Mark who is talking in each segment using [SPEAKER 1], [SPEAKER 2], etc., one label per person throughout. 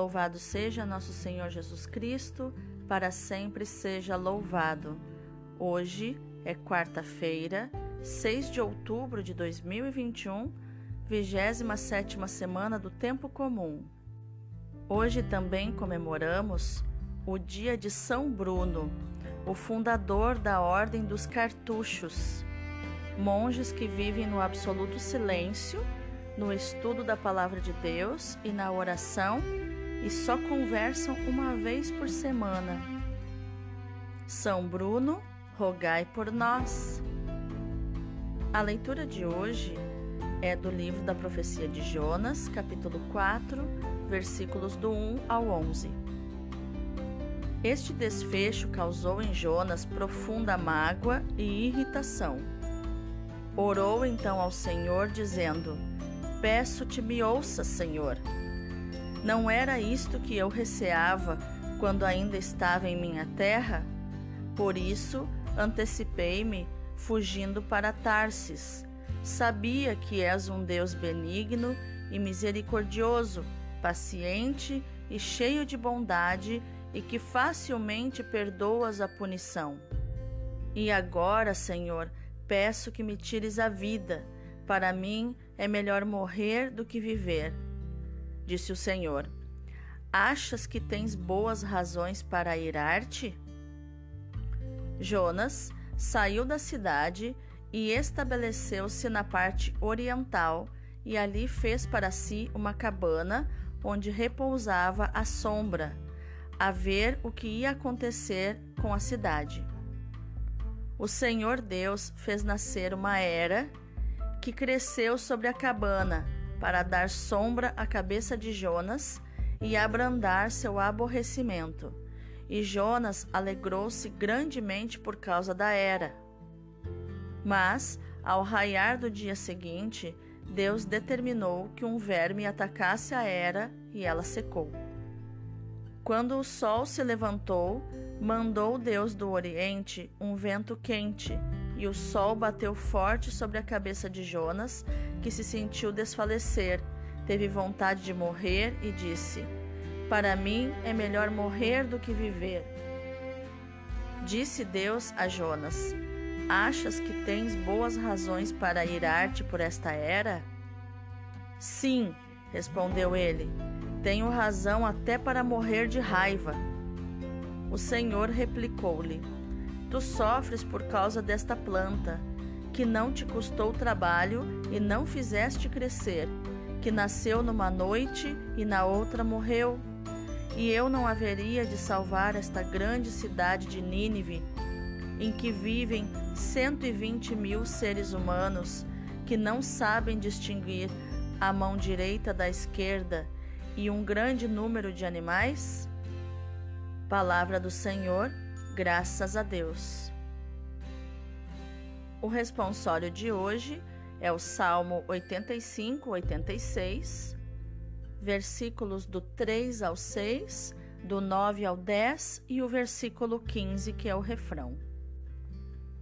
[SPEAKER 1] Louvado seja nosso Senhor Jesus Cristo, para sempre seja louvado. Hoje é quarta-feira, 6 de outubro de 2021, 27 semana do Tempo Comum. Hoje também comemoramos o dia de São Bruno, o fundador da Ordem dos Cartuchos, monges que vivem no absoluto silêncio, no estudo da Palavra de Deus e na oração e só conversam uma vez por semana. São Bruno, rogai por nós. A leitura de hoje é do livro da profecia de Jonas, capítulo 4, versículos do 1 ao 11. Este desfecho causou em Jonas profunda mágoa e irritação. Orou então ao Senhor, dizendo: Peço-te, me ouça, Senhor. Não era isto que eu receava quando ainda estava em minha terra? Por isso, antecipei-me, fugindo para Tarsis. Sabia que és um Deus benigno e misericordioso, paciente e cheio de bondade e que facilmente perdoas a punição. E agora, Senhor, peço que me tires a vida. Para mim é melhor morrer do que viver. Disse o Senhor: Achas que tens boas razões para irar-te? Jonas saiu da cidade e estabeleceu-se na parte oriental, e ali fez para si uma cabana onde repousava à sombra, a ver o que ia acontecer com a cidade. O Senhor Deus fez nascer uma era que cresceu sobre a cabana para dar sombra à cabeça de Jonas e abrandar seu aborrecimento. E Jonas alegrou-se grandemente por causa da era. Mas, ao raiar do dia seguinte, Deus determinou que um verme atacasse a era e ela secou. Quando o sol se levantou, mandou Deus do Oriente um vento quente, e o sol bateu forte sobre a cabeça de Jonas, que se sentiu desfalecer, teve vontade de morrer e disse: Para mim é melhor morrer do que viver. Disse Deus a Jonas: Achas que tens boas razões para irar-te por esta era? Sim, respondeu ele. Tenho razão até para morrer de raiva. O Senhor replicou-lhe: Tu sofres por causa desta planta, que não te custou trabalho e não fizeste crescer, que nasceu numa noite e na outra morreu. E eu não haveria de salvar esta grande cidade de Nínive, em que vivem 120 mil seres humanos que não sabem distinguir a mão direita da esquerda e um grande número de animais? Palavra do Senhor, graças a Deus. O responsório de hoje é o Salmo 85, 86, versículos do 3 ao 6, do 9 ao 10 e o versículo 15, que é o refrão.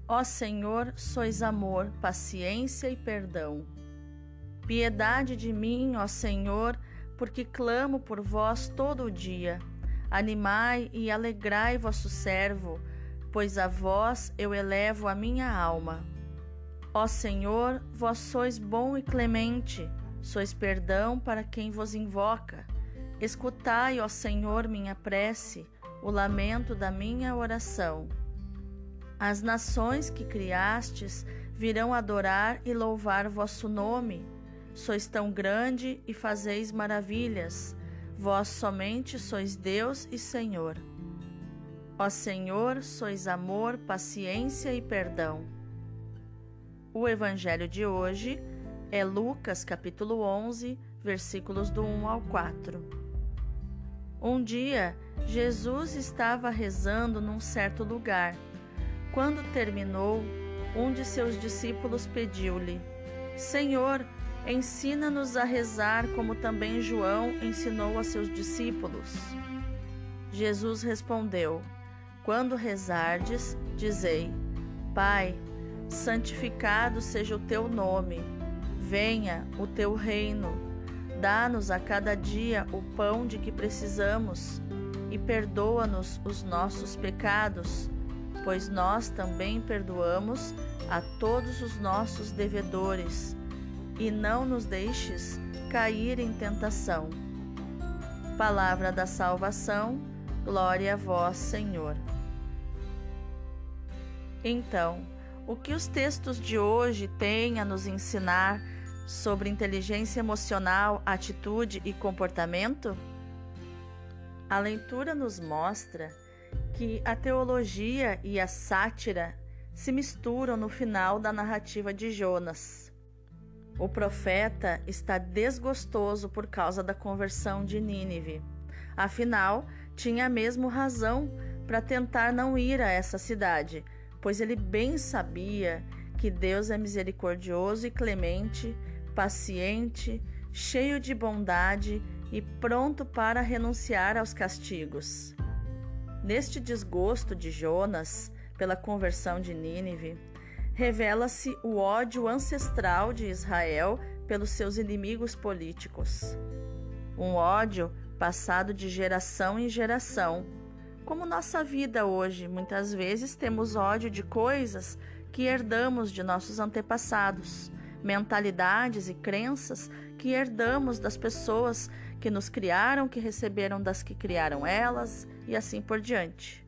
[SPEAKER 1] Ó Senhor, sois amor, paciência e perdão. Piedade de mim, ó Senhor, porque clamo por vós todo o dia. Animai e alegrai vosso servo, pois a vós eu elevo a minha alma. Ó Senhor, vós sois bom e clemente, sois perdão para quem vos invoca. Escutai, ó Senhor, minha prece, o lamento da minha oração. As nações que criastes virão adorar e louvar vosso nome. Sois tão grande e fazeis maravilhas. Vós somente sois Deus e Senhor. Ó Senhor, sois amor, paciência e perdão. O evangelho de hoje é Lucas capítulo 11, versículos do 1 ao 4. Um dia, Jesus estava rezando num certo lugar quando terminou, um de seus discípulos pediu-lhe: Senhor, ensina-nos a rezar como também João ensinou a seus discípulos. Jesus respondeu: Quando rezardes, dizei: Pai, santificado seja o teu nome, venha o teu reino, Dá-nos a cada dia o pão de que precisamos e perdoa-nos os nossos pecados, pois nós também perdoamos a todos os nossos devedores, e não nos deixes cair em tentação. Palavra da salvação, glória a vós, Senhor. Então, o que os textos de hoje têm a nos ensinar sobre inteligência emocional, atitude e comportamento? A leitura nos mostra que a teologia e a sátira se misturam no final da narrativa de Jonas. O profeta está desgostoso por causa da conversão de Nínive. Afinal, tinha mesmo razão para tentar não ir a essa cidade, pois ele bem sabia que Deus é misericordioso e clemente, paciente, cheio de bondade e pronto para renunciar aos castigos. Neste desgosto de Jonas pela conversão de Nínive, revela-se o ódio ancestral de Israel pelos seus inimigos políticos. Um ódio passado de geração em geração. Como nossa vida hoje, muitas vezes temos ódio de coisas que herdamos de nossos antepassados, mentalidades e crenças que herdamos das pessoas que nos criaram, que receberam das que criaram elas e assim por diante.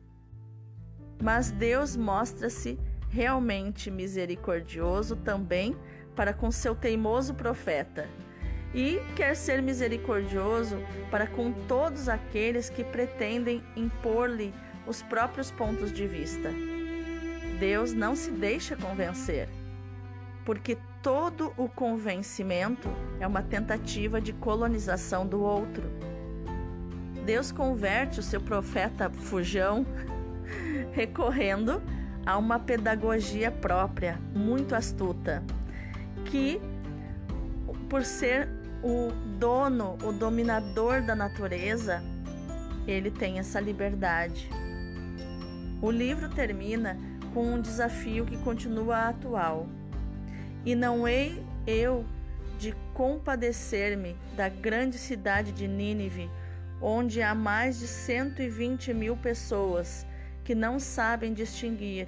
[SPEAKER 1] Mas Deus mostra-se realmente misericordioso também para com seu teimoso profeta, e quer ser misericordioso para com todos aqueles que pretendem impor-lhe os próprios pontos de vista. Deus não se deixa convencer, porque todo o convencimento é uma tentativa de colonização do outro. Deus converte o seu profeta fujão recorrendo a uma pedagogia própria, muito astuta, que, por ser o dono, o dominador da natureza, ele tem essa liberdade. O livro termina com um desafio que continua atual. E não hei eu de compadecer-me da grande cidade de Nínive, onde há mais de 120 mil pessoas que não sabem distinguir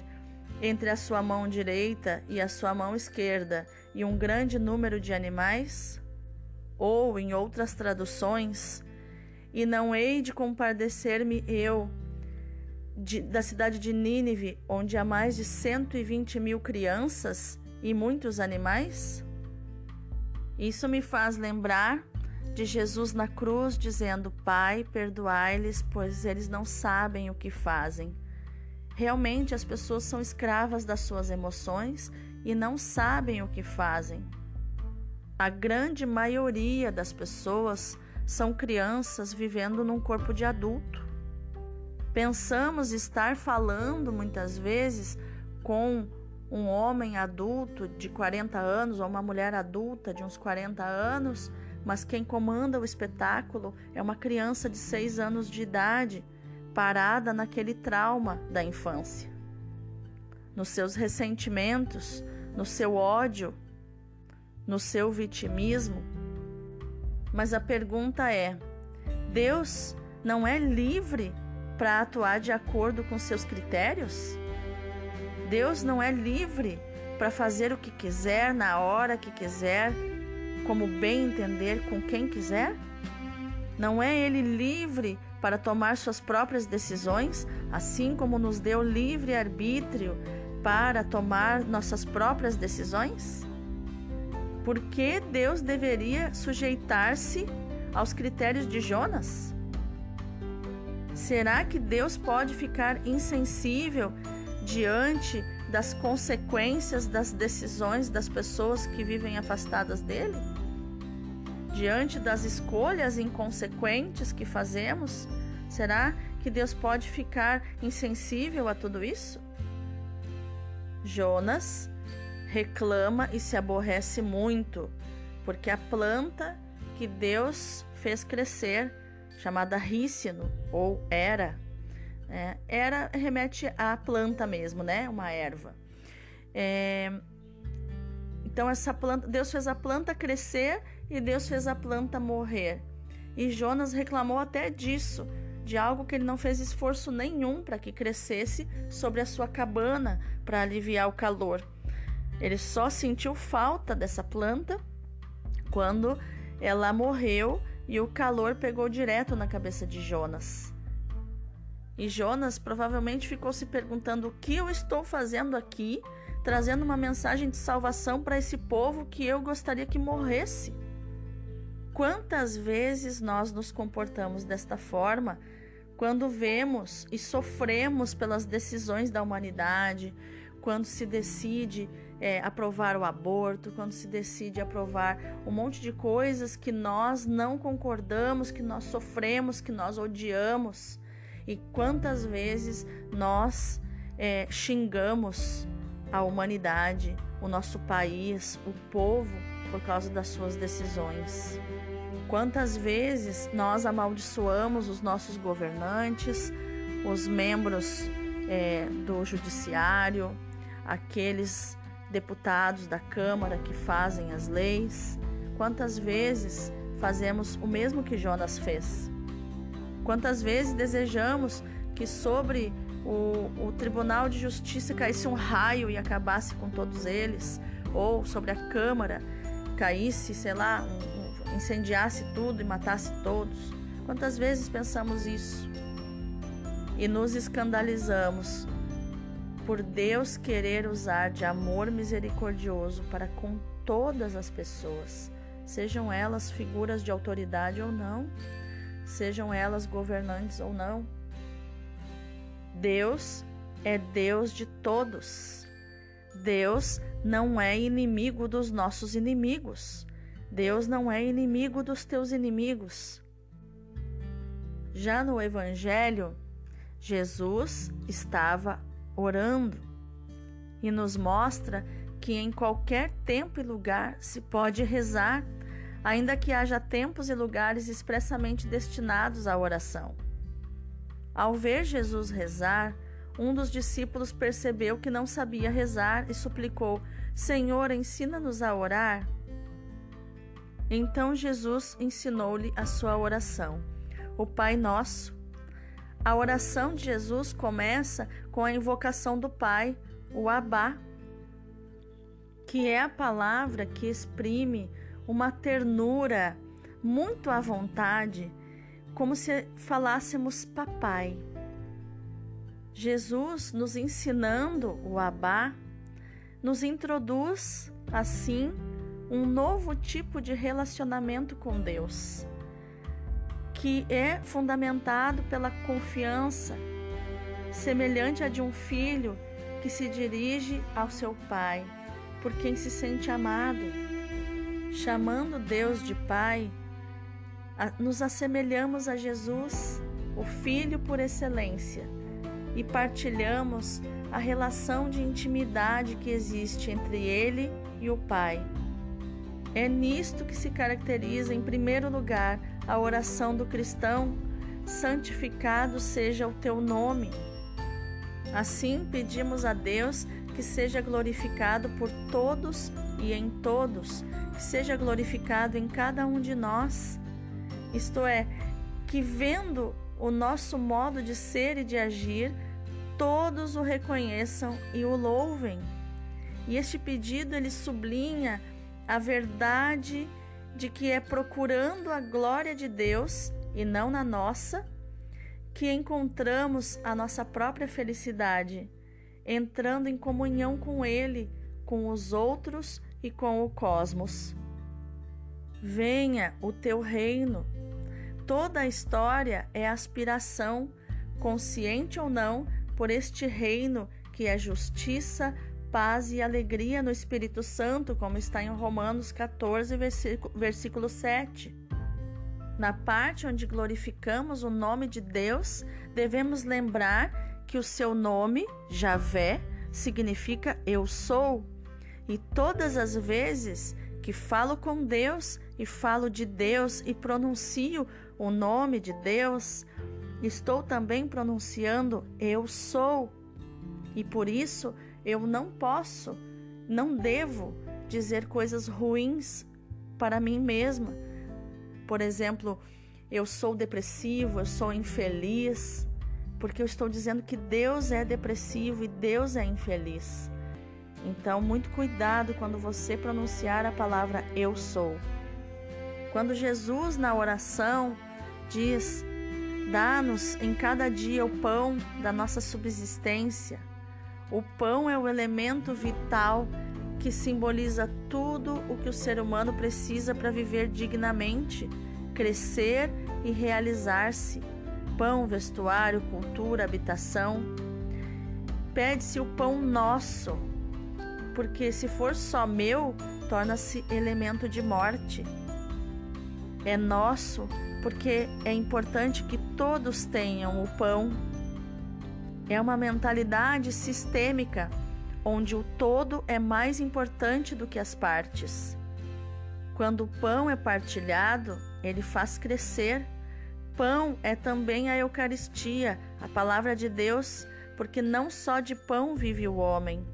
[SPEAKER 1] entre a sua mão direita e a sua mão esquerda e um grande número de animais? Ou, em outras traduções, e não hei de compadecer-me eu de, da cidade de Nínive, onde há mais de 120 mil crianças e muitos animais? Isso me faz lembrar de Jesus na cruz dizendo: Pai, perdoai-lhes, pois eles não sabem o que fazem. Realmente as pessoas são escravas das suas emoções e não sabem o que fazem. A grande maioria das pessoas são crianças vivendo num corpo de adulto. Pensamos estar falando muitas vezes com um homem adulto de 40 anos ou uma mulher adulta de uns 40 anos, mas quem comanda o espetáculo é uma criança de 6 anos de idade parada naquele trauma da infância, nos seus ressentimentos, no seu ódio, no seu vitimismo. Mas a pergunta é: Deus não é livre para atuar de acordo com seus critérios? Deus não é livre para fazer o que quiser, na hora que quiser, como bem entender, com quem quiser? Não é Ele livre para tomar suas próprias decisões, assim como nos deu livre arbítrio para tomar nossas próprias decisões? Por que Deus deveria sujeitar-se aos critérios de Jonas? Será que Deus pode ficar insensível diante das consequências das decisões das pessoas que vivem afastadas dele? Diante das escolhas inconsequentes que fazemos? Será que Deus pode ficar insensível a tudo isso? Jonas reclama e se aborrece muito, porque a planta que Deus fez crescer, chamada rícino ou era, é, era remete à planta mesmo, né? Uma erva. É, então essa planta, Deus fez a planta crescer e Deus fez a planta morrer. E Jonas reclamou até disso, de algo que ele não fez esforço nenhum para que crescesse sobre a sua cabana para aliviar o calor. Ele só sentiu falta dessa planta quando ela morreu e o calor pegou direto na cabeça de Jonas. E Jonas provavelmente ficou se perguntando: o que eu estou fazendo aqui, trazendo uma mensagem de salvação para esse povo que eu gostaria que morresse? Quantas vezes nós nos comportamos desta forma quando vemos e sofremos pelas decisões da humanidade, quando se decide é, aprovar o aborto, quando se decide aprovar um monte de coisas que nós não concordamos, que nós sofremos, que nós odiamos. E quantas vezes nós é, xingamos a humanidade, o nosso país, o povo, por causa das suas decisões. Quantas vezes nós amaldiçoamos os nossos governantes, os membros é, do judiciário, aqueles deputados da Câmara que fazem as leis. Quantas vezes fazemos o mesmo que Jonas fez? Quantas vezes desejamos que sobre o, o, Tribunal de Justiça caísse um raio e acabasse com todos eles? Ou sobre a Câmara caísse, sei lá, incendiasse tudo e matasse todos? Quantas vezes pensamos isso? E nos escandalizamos por Deus querer usar de amor misericordioso para com todas as pessoas, sejam elas figuras de autoridade ou não, sejam elas governantes ou não. Deus é Deus de todos. Deus não é inimigo dos nossos inimigos. Deus não é inimigo dos teus inimigos. Já no Evangelho, Jesus estava orando e nos mostra que em qualquer tempo e lugar se pode rezar, ainda que haja tempos e lugares expressamente destinados à oração. Ao ver Jesus rezar, um dos discípulos percebeu que não sabia rezar e suplicou: Senhor, ensina-nos a orar. Então Jesus ensinou-lhe a sua oração: O Pai Nosso a oração de Jesus começa com a invocação do Pai, o Abá, que é a palavra que exprime uma ternura muito à vontade, como se falássemos papai. Jesus, nos ensinando o Abá, nos introduz, assim, um novo tipo de relacionamento com Deus que é fundamentado pela confiança, semelhante a de um filho que se dirige ao seu pai, por quem se sente amado. Chamando Deus de Pai, nos assemelhamos a Jesus, o Filho por excelência, e partilhamos a relação de intimidade que existe entre Ele e o Pai. É nisto que se caracteriza, em primeiro lugar, a oração do cristão: santificado seja o teu nome. Assim, pedimos a Deus que seja glorificado por todos e em todos, que seja glorificado em cada um de nós. Isto é, que vendo o nosso modo de ser e de agir, todos o reconheçam e o louvem. E este pedido ele sublinha a verdade de que é procurando a glória de Deus e não na nossa que encontramos a nossa própria felicidade, entrando em comunhão com Ele, com os outros e com o cosmos. Venha o teu reino. Toda a história é aspiração, consciente ou não, por este reino que é justiça, paz e alegria no Espírito Santo, como está em Romanos 14, versículo 7. Na parte onde glorificamos o nome de Deus, devemos lembrar que o seu nome, Javé, significa eu sou. E todas as vezes que falo com Deus e falo de Deus e pronuncio o nome de Deus, estou também pronunciando eu sou. E por isso eu não posso, não devo dizer coisas ruins para mim mesma. Por exemplo, eu sou depressivo, eu sou infeliz, porque eu estou dizendo que Deus é depressivo e Deus é infeliz. Então, muito cuidado quando você pronunciar a palavra eu sou. Quando Jesus, na oração, diz: Dá-nos em cada dia o pão da nossa subsistência. O pão é o elemento vital que simboliza tudo o que o ser humano precisa para viver dignamente, crescer e realizar-se. Pão, vestuário, cultura, habitação. Pede-se o pão nosso, porque se for só meu, torna-se elemento de morte. É nosso porque é importante que todos tenham o pão. É uma mentalidade sistêmica onde o todo é mais importante do que as partes. Quando o pão é partilhado, ele faz crescer. Pão é também a Eucaristia, a palavra de Deus, porque não só de pão vive o homem.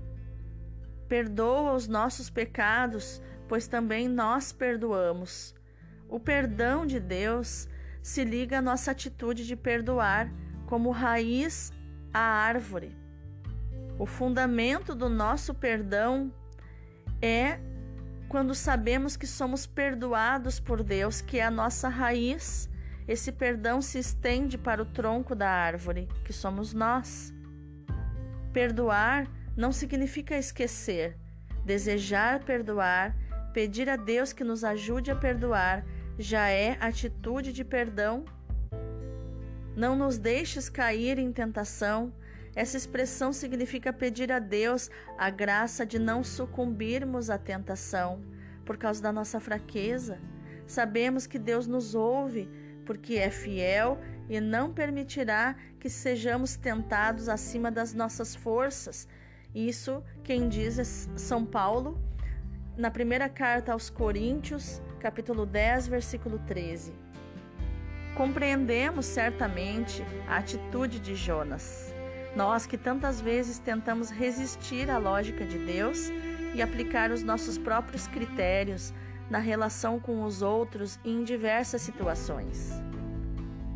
[SPEAKER 1] Perdoa os nossos pecados, pois também nós perdoamos. O perdão de Deus se liga à nossa atitude de perdoar, como raiz à árvore. O fundamento do nosso perdão é quando sabemos que somos perdoados por Deus, que é a nossa raiz. Esse perdão se estende para o tronco da árvore, que somos nós. Perdoar não significa esquecer. Desejar perdoar, pedir a Deus que nos ajude a perdoar, já é atitude de perdão. Não nos deixes cair em tentação. Essa expressão significa pedir a Deus a graça de não sucumbirmos à tentação por causa da nossa fraqueza. Sabemos que Deus nos ouve porque é fiel e não permitirá que sejamos tentados acima das nossas forças isso quem diz é São Paulo, na primeira carta aos Coríntios, capítulo 10, versículo 13. Compreendemos certamente a atitude de Jonas. Nós que tantas vezes tentamos resistir à lógica de Deus e aplicar os nossos próprios critérios na relação com os outros e em diversas situações.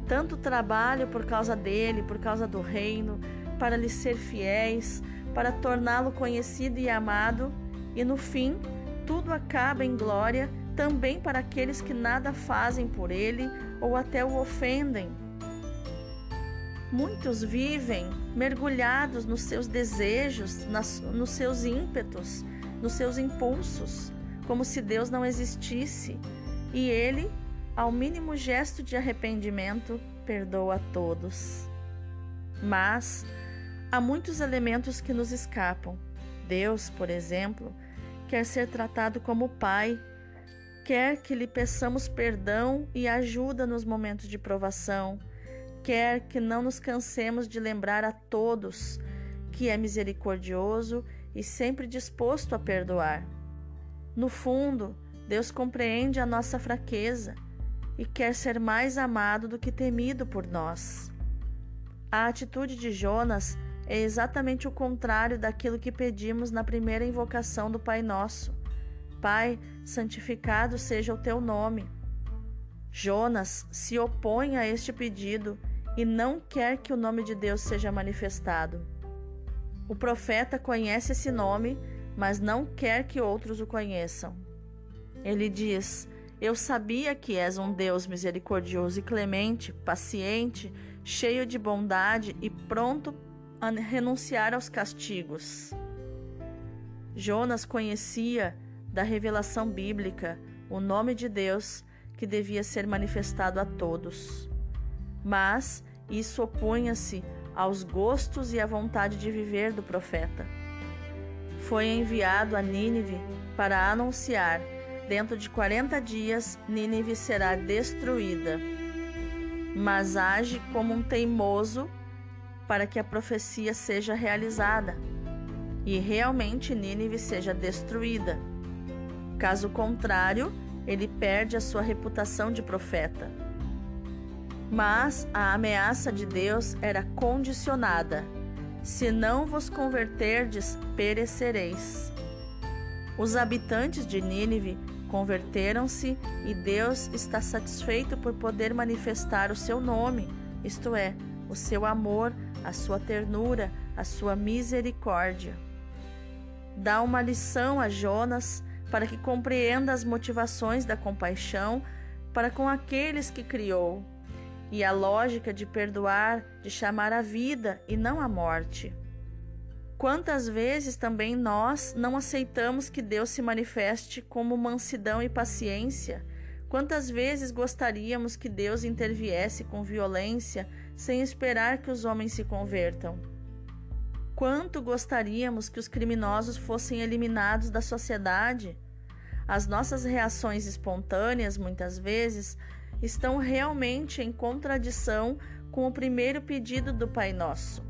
[SPEAKER 1] Tanto trabalho por causa dele, por causa do reino, para lhe ser fiéis, para torná-lo conhecido e amado, e no fim, tudo acaba em glória também para aqueles que nada fazem por ele ou até o ofendem. Muitos vivem mergulhados nos seus desejos, nas, nos seus ímpetos, nos seus impulsos, como se Deus não existisse, e ele, ao mínimo gesto de arrependimento, perdoa a todos. Mas Há muitos elementos que nos escapam. Deus, por exemplo, quer ser tratado como Pai, quer que lhe peçamos perdão e ajuda nos momentos de provação, quer que não nos cansemos de lembrar a todos que é misericordioso e sempre disposto a perdoar. No fundo, Deus compreende a nossa fraqueza e quer ser mais amado do que temido por nós. A atitude de Jonas é exatamente o contrário daquilo que pedimos na primeira invocação do Pai Nosso. Pai, santificado seja o teu nome. Jonas se opõe a este pedido e não quer que o nome de Deus seja manifestado. O profeta conhece esse nome, mas não quer que outros o conheçam. Ele diz: Eu sabia que és um Deus misericordioso e clemente, paciente, cheio de bondade e pronto a renunciar aos castigos. Jonas conhecia da revelação bíblica o nome de Deus que devia ser manifestado a todos. Mas isso opunha-se aos gostos e à vontade de viver do profeta. Foi enviado a Nínive para anunciar: dentro de 40 dias Nínive será destruída. Mas age como um teimoso para que a profecia seja realizada e realmente Nínive seja destruída. Caso contrário, ele perde a sua reputação de profeta. Mas a ameaça de Deus era condicionada: se não vos converterdes, perecereis. Os habitantes de Nínive Converteram-se e Deus está satisfeito por poder manifestar o seu nome, isto é, o seu amor, a sua ternura, a sua misericórdia. Dá uma lição a Jonas para que compreenda as motivações da compaixão para com aqueles que criou e a lógica de perdoar, de chamar a vida e não a morte. Quantas vezes também nós não aceitamos que Deus se manifeste como mansidão e paciência? Quantas vezes gostaríamos que Deus interviesse com violência sem esperar que os homens se convertam? Quanto gostaríamos que os criminosos fossem eliminados da sociedade? As nossas reações espontâneas, muitas vezes, estão realmente em contradição com o primeiro pedido do Pai Nosso.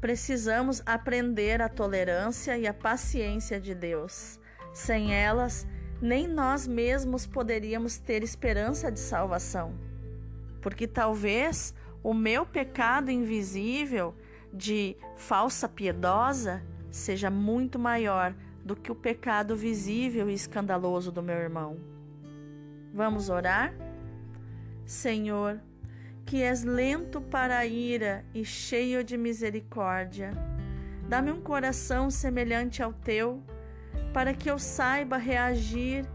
[SPEAKER 1] Precisamos aprender a tolerância e a paciência de Deus. Sem elas, nem nós mesmos poderíamos ter esperança de salvação. Porque talvez o meu pecado invisível de falsa piedosa seja muito maior do que o pecado visível e escandaloso do meu irmão. Vamos orar? Senhor, que és lento para a ira e cheio de misericórdia, dá-me um coração semelhante ao teu, para que eu saiba reagir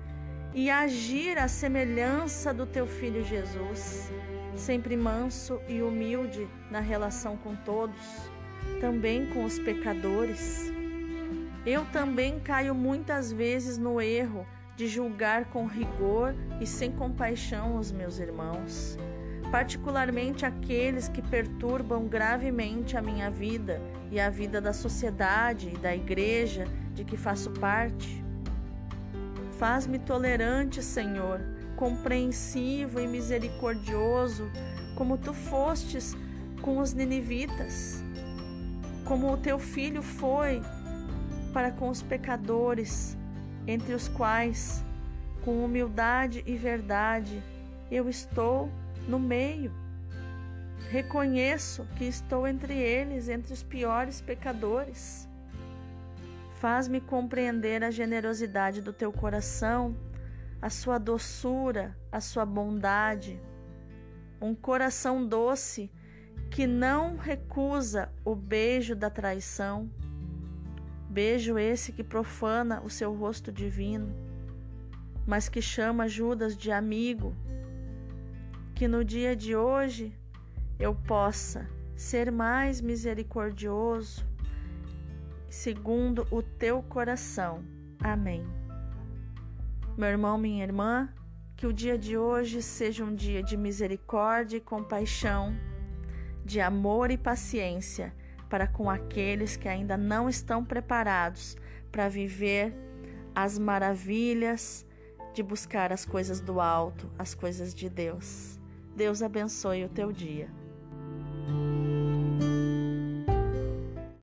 [SPEAKER 1] e agir à semelhança do teu filho Jesus, sempre manso e humilde na relação com todos, também com os pecadores. Eu também caio muitas vezes no erro de julgar com rigor e sem compaixão os meus irmãos, particularmente aqueles que perturbam gravemente a minha vida e a vida da sociedade e da igreja de que faço parte. Faz-me tolerante, Senhor, compreensivo e misericordioso, como tu fostes com os ninivitas, como o teu filho foi para com os pecadores entre os quais, com humildade e verdade, eu estou no meio. Reconheço que estou entre eles, entre os piores pecadores. Faz-me compreender a generosidade do teu coração, a sua doçura, a sua bondade. Um coração doce que não recusa o beijo da traição Beijo esse que profana o seu rosto divino, mas que chama Judas de amigo. Que no dia de hoje eu possa ser mais misericordioso, segundo o teu coração. Amém. Meu irmão, minha irmã, que o dia de hoje seja um dia de misericórdia e compaixão, de amor e paciência para com aqueles que ainda não estão preparados para viver as maravilhas de buscar as coisas do alto, as coisas de Deus. Deus abençoe o teu dia.